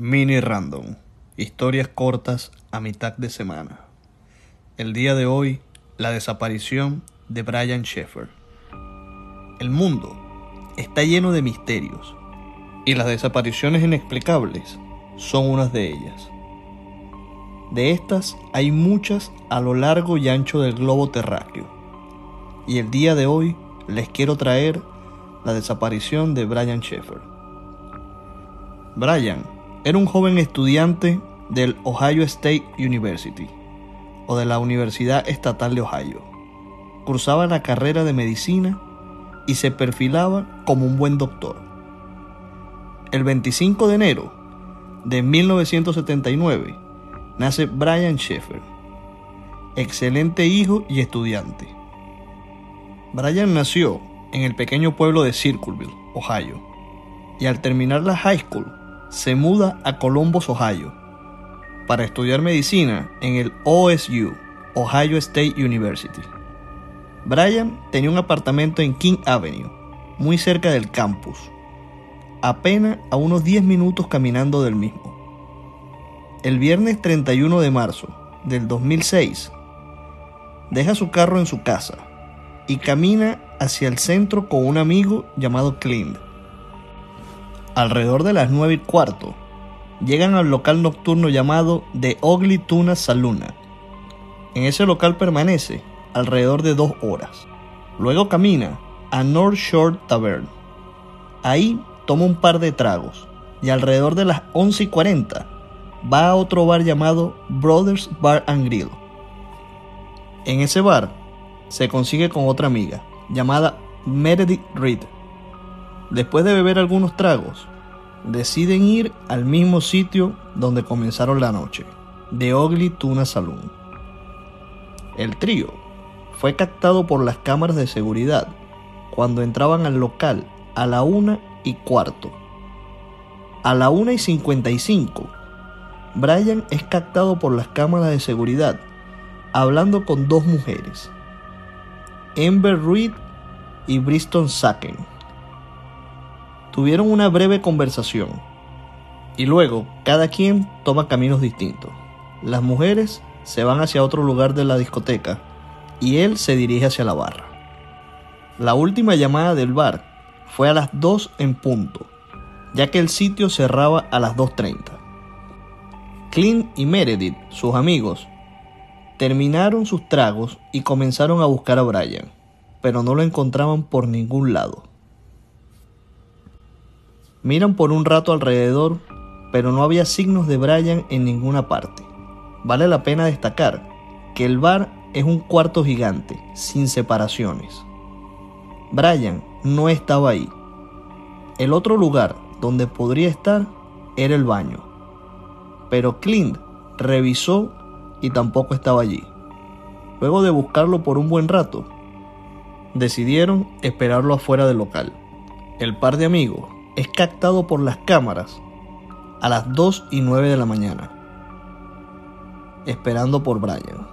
Mini Random. Historias cortas a mitad de semana. El día de hoy, la desaparición de Brian Sheffer. El mundo está lleno de misterios y las desapariciones inexplicables son unas de ellas. De estas hay muchas a lo largo y ancho del globo terráqueo. Y el día de hoy les quiero traer la desaparición de Brian Sheffer. Brian era un joven estudiante del Ohio State University o de la Universidad Estatal de Ohio. Cursaba la carrera de medicina y se perfilaba como un buen doctor. El 25 de enero de 1979 nace Brian Sheffer, excelente hijo y estudiante. Brian nació en el pequeño pueblo de Circleville, Ohio, y al terminar la high school se muda a Columbus, Ohio, para estudiar medicina en el OSU, Ohio State University. Brian tenía un apartamento en King Avenue, muy cerca del campus, apenas a unos 10 minutos caminando del mismo. El viernes 31 de marzo del 2006, deja su carro en su casa y camina hacia el centro con un amigo llamado Clint alrededor de las 9 y cuarto, llegan al local nocturno llamado The Ugly Tuna Saluna. En ese local permanece alrededor de dos horas. Luego camina a North Shore Tavern. Ahí toma un par de tragos y alrededor de las 11 y 40 va a otro bar llamado Brothers Bar and Grill. En ese bar se consigue con otra amiga llamada Meredith Reed Después de beber algunos tragos, deciden ir al mismo sitio donde comenzaron la noche, The Ugly Tuna Saloon. El trío fue captado por las cámaras de seguridad cuando entraban al local a la una y cuarto. A la una y 55, Brian es captado por las cámaras de seguridad hablando con dos mujeres, Amber Reed y Bristol Sacken Tuvieron una breve conversación y luego cada quien toma caminos distintos. Las mujeres se van hacia otro lugar de la discoteca y él se dirige hacia la barra. La última llamada del bar fue a las 2 en punto, ya que el sitio cerraba a las 2.30. Clint y Meredith, sus amigos, terminaron sus tragos y comenzaron a buscar a Brian, pero no lo encontraban por ningún lado. Miran por un rato alrededor, pero no había signos de Brian en ninguna parte. Vale la pena destacar que el bar es un cuarto gigante, sin separaciones. Brian no estaba ahí. El otro lugar donde podría estar era el baño. Pero Clint revisó y tampoco estaba allí. Luego de buscarlo por un buen rato, decidieron esperarlo afuera del local. El par de amigos es captado por las cámaras a las 2 y 9 de la mañana, esperando por Brian.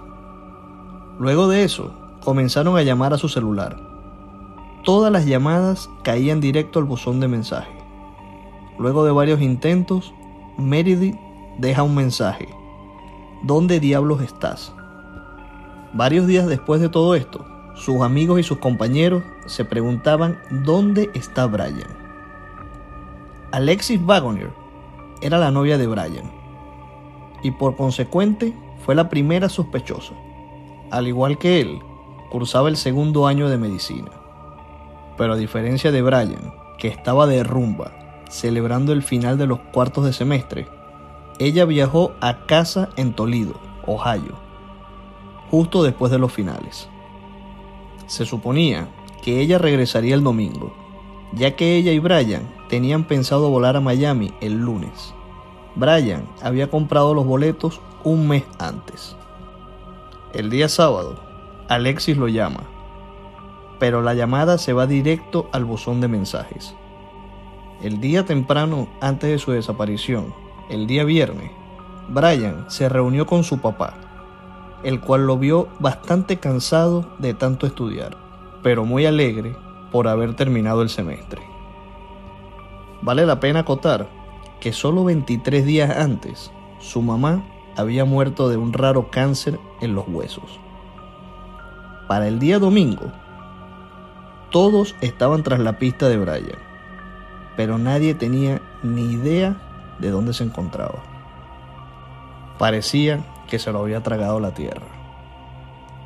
Luego de eso, comenzaron a llamar a su celular. Todas las llamadas caían directo al buzón de mensaje. Luego de varios intentos, Meredith deja un mensaje. ¿Dónde diablos estás? Varios días después de todo esto, sus amigos y sus compañeros se preguntaban dónde está Brian. Alexis Wagner era la novia de Brian y por consecuente fue la primera sospechosa. Al igual que él, cursaba el segundo año de medicina. Pero a diferencia de Brian, que estaba de rumba, celebrando el final de los cuartos de semestre, ella viajó a casa en Toledo, Ohio, justo después de los finales. Se suponía que ella regresaría el domingo, ya que ella y Brian tenían pensado volar a Miami el lunes. Brian había comprado los boletos un mes antes. El día sábado, Alexis lo llama, pero la llamada se va directo al buzón de mensajes. El día temprano antes de su desaparición, el día viernes, Brian se reunió con su papá, el cual lo vio bastante cansado de tanto estudiar, pero muy alegre por haber terminado el semestre. Vale la pena acotar que solo 23 días antes su mamá había muerto de un raro cáncer en los huesos. Para el día domingo, todos estaban tras la pista de Brian, pero nadie tenía ni idea de dónde se encontraba. Parecía que se lo había tragado la tierra.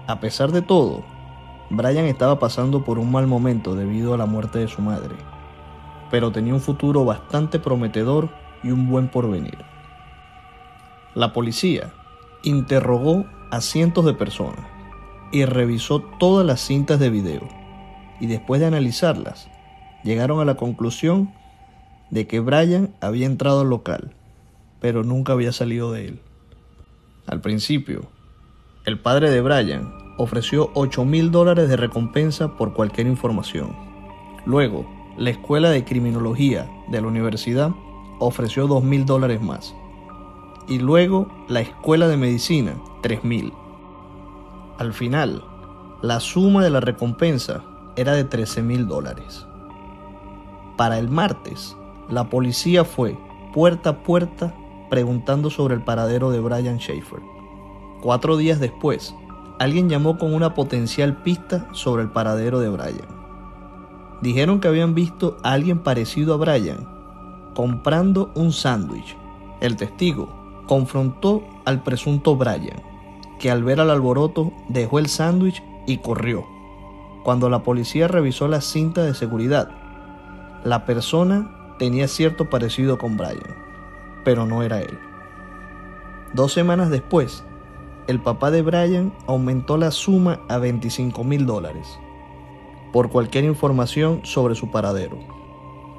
A pesar de todo, Brian estaba pasando por un mal momento debido a la muerte de su madre, pero tenía un futuro bastante prometedor y un buen porvenir. La policía interrogó a cientos de personas y revisó todas las cintas de video y después de analizarlas llegaron a la conclusión de que Brian había entrado al local, pero nunca había salido de él. Al principio, el padre de Brian ofreció 8 mil dólares de recompensa por cualquier información. Luego, la escuela de criminología de la universidad ofreció 2 mil dólares más. Y luego, la escuela de medicina, 3 mil. Al final, la suma de la recompensa era de 13 mil dólares. Para el martes, la policía fue puerta a puerta preguntando sobre el paradero de Brian Schaefer. Cuatro días después, alguien llamó con una potencial pista sobre el paradero de Brian. Dijeron que habían visto a alguien parecido a Brian comprando un sándwich. El testigo confrontó al presunto Brian que al ver al alboroto dejó el sándwich y corrió. Cuando la policía revisó la cinta de seguridad, la persona tenía cierto parecido con Brian, pero no era él. Dos semanas después, el papá de Brian aumentó la suma a 25 mil dólares por cualquier información sobre su paradero.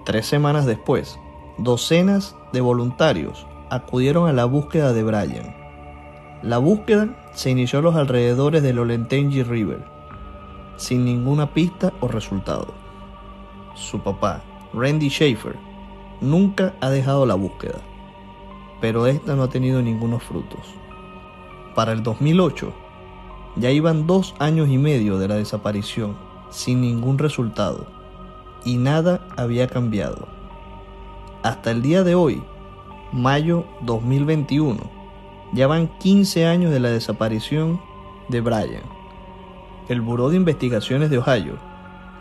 Tres semanas después, docenas de voluntarios acudieron a la búsqueda de Brian. La búsqueda se inició a los alrededores del Olentangy River, sin ninguna pista o resultado. Su papá, Randy Schaefer, nunca ha dejado la búsqueda, pero esta no ha tenido ningunos frutos. Para el 2008, ya iban dos años y medio de la desaparición, sin ningún resultado, y nada había cambiado. Hasta el día de hoy, mayo 2021, ya van 15 años de la desaparición de Brian. El Buró de Investigaciones de Ohio,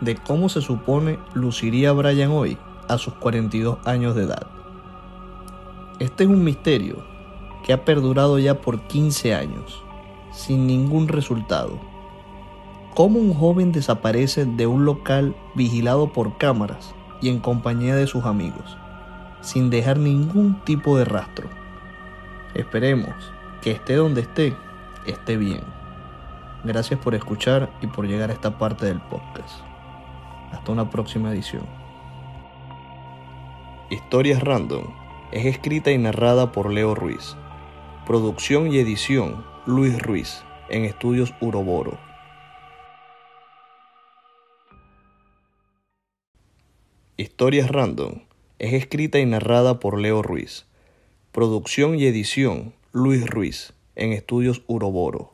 de cómo se supone luciría Brian hoy a sus 42 años de edad. Este es un misterio que ha perdurado ya por 15 años, sin ningún resultado. ¿Cómo un joven desaparece de un local vigilado por cámaras y en compañía de sus amigos, sin dejar ningún tipo de rastro? Esperemos que esté donde esté, esté bien. Gracias por escuchar y por llegar a esta parte del podcast. Hasta una próxima edición. Historias Random es escrita y narrada por Leo Ruiz. Producción y edición Luis Ruiz en Estudios Uroboro. Historias Random es escrita y narrada por Leo Ruiz. Producción y edición Luis Ruiz en Estudios Uroboro.